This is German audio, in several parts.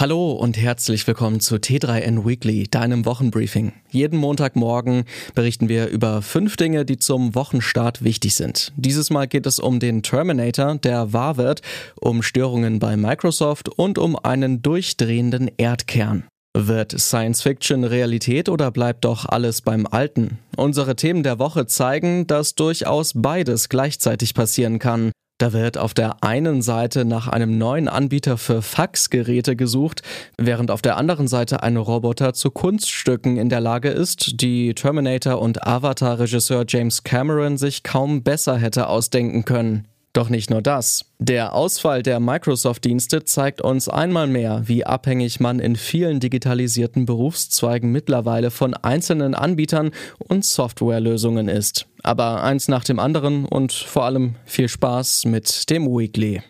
Hallo und herzlich willkommen zu T3N Weekly, deinem Wochenbriefing. Jeden Montagmorgen berichten wir über fünf Dinge, die zum Wochenstart wichtig sind. Dieses Mal geht es um den Terminator, der wahr wird, um Störungen bei Microsoft und um einen durchdrehenden Erdkern. Wird Science Fiction Realität oder bleibt doch alles beim Alten? Unsere Themen der Woche zeigen, dass durchaus beides gleichzeitig passieren kann. Da wird auf der einen Seite nach einem neuen Anbieter für Faxgeräte gesucht, während auf der anderen Seite ein Roboter zu Kunststücken in der Lage ist, die Terminator- und Avatar-Regisseur James Cameron sich kaum besser hätte ausdenken können. Doch nicht nur das. Der Ausfall der Microsoft-Dienste zeigt uns einmal mehr, wie abhängig man in vielen digitalisierten Berufszweigen mittlerweile von einzelnen Anbietern und Softwarelösungen ist. Aber eins nach dem anderen und vor allem viel Spaß mit dem Weekly.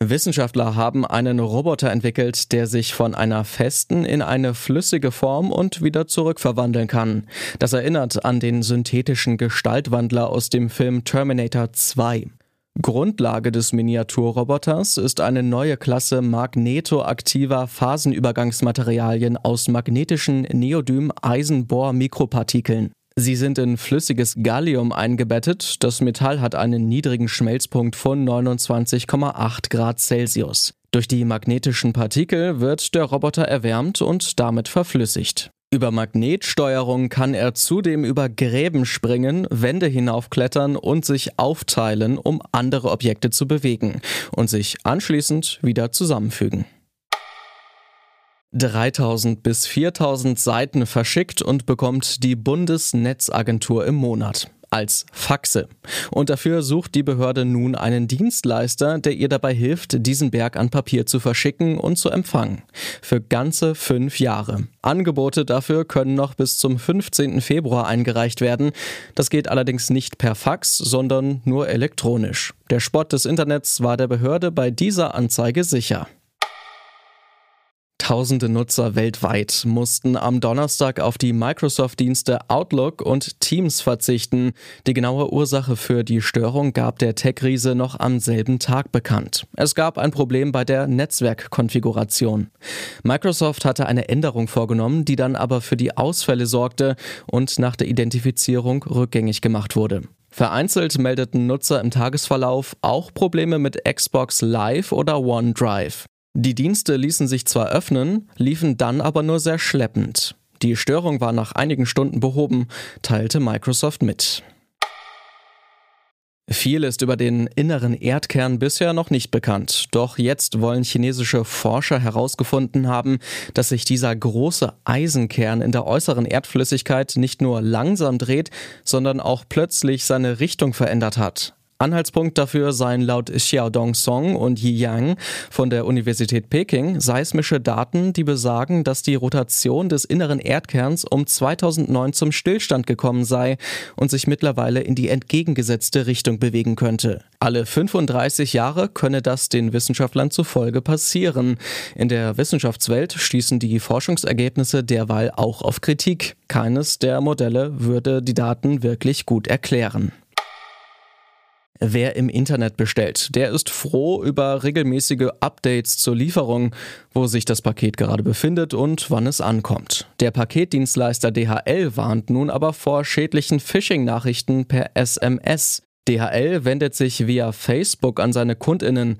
Wissenschaftler haben einen Roboter entwickelt, der sich von einer festen in eine flüssige Form und wieder zurückverwandeln kann. Das erinnert an den synthetischen Gestaltwandler aus dem Film Terminator 2. Grundlage des Miniaturroboters ist eine neue Klasse magnetoaktiver Phasenübergangsmaterialien aus magnetischen Neodym-Eisenbohr-Mikropartikeln. Sie sind in flüssiges Gallium eingebettet. Das Metall hat einen niedrigen Schmelzpunkt von 29,8 Grad Celsius. Durch die magnetischen Partikel wird der Roboter erwärmt und damit verflüssigt. Über Magnetsteuerung kann er zudem über Gräben springen, Wände hinaufklettern und sich aufteilen, um andere Objekte zu bewegen und sich anschließend wieder zusammenfügen. 3000 bis 4000 Seiten verschickt und bekommt die Bundesnetzagentur im Monat als Faxe. Und dafür sucht die Behörde nun einen Dienstleister, der ihr dabei hilft, diesen Berg an Papier zu verschicken und zu empfangen. Für ganze fünf Jahre. Angebote dafür können noch bis zum 15. Februar eingereicht werden. Das geht allerdings nicht per Fax, sondern nur elektronisch. Der Spott des Internets war der Behörde bei dieser Anzeige sicher. Tausende Nutzer weltweit mussten am Donnerstag auf die Microsoft-Dienste Outlook und Teams verzichten. Die genaue Ursache für die Störung gab der Tech-Riese noch am selben Tag bekannt. Es gab ein Problem bei der Netzwerkkonfiguration. Microsoft hatte eine Änderung vorgenommen, die dann aber für die Ausfälle sorgte und nach der Identifizierung rückgängig gemacht wurde. Vereinzelt meldeten Nutzer im Tagesverlauf auch Probleme mit Xbox Live oder OneDrive. Die Dienste ließen sich zwar öffnen, liefen dann aber nur sehr schleppend. Die Störung war nach einigen Stunden behoben, teilte Microsoft mit. Viel ist über den inneren Erdkern bisher noch nicht bekannt. Doch jetzt wollen chinesische Forscher herausgefunden haben, dass sich dieser große Eisenkern in der äußeren Erdflüssigkeit nicht nur langsam dreht, sondern auch plötzlich seine Richtung verändert hat. Anhaltspunkt dafür seien laut Xiaodong Song und Yi Yang von der Universität Peking seismische Daten, die besagen, dass die Rotation des inneren Erdkerns um 2009 zum Stillstand gekommen sei und sich mittlerweile in die entgegengesetzte Richtung bewegen könnte. Alle 35 Jahre könne das den Wissenschaftlern zufolge passieren. In der Wissenschaftswelt stießen die Forschungsergebnisse derweil auch auf Kritik. Keines der Modelle würde die Daten wirklich gut erklären. Wer im Internet bestellt, der ist froh über regelmäßige Updates zur Lieferung, wo sich das Paket gerade befindet und wann es ankommt. Der Paketdienstleister DHL warnt nun aber vor schädlichen Phishing-Nachrichten per SMS. DHL wendet sich via Facebook an seine Kundinnen.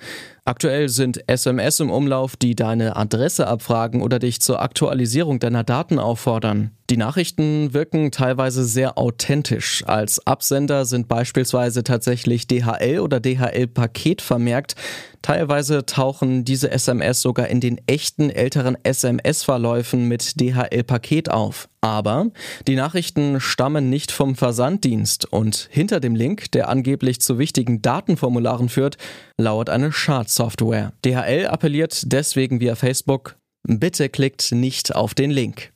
Aktuell sind SMS im Umlauf, die deine Adresse abfragen oder dich zur Aktualisierung deiner Daten auffordern. Die Nachrichten wirken teilweise sehr authentisch. Als Absender sind beispielsweise tatsächlich DHL oder DHL-Paket vermerkt. Teilweise tauchen diese SMS sogar in den echten älteren SMS-Verläufen mit DHL-Paket auf. Aber die Nachrichten stammen nicht vom Versanddienst und hinter dem Link, der angeblich zu wichtigen Datenformularen führt, lauert eine Schadsoftware. DHL appelliert deswegen via Facebook, bitte klickt nicht auf den Link.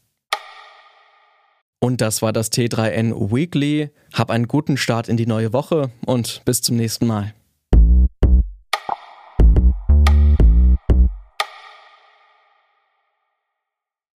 Und das war das T3N Weekly. Hab einen guten Start in die neue Woche und bis zum nächsten Mal.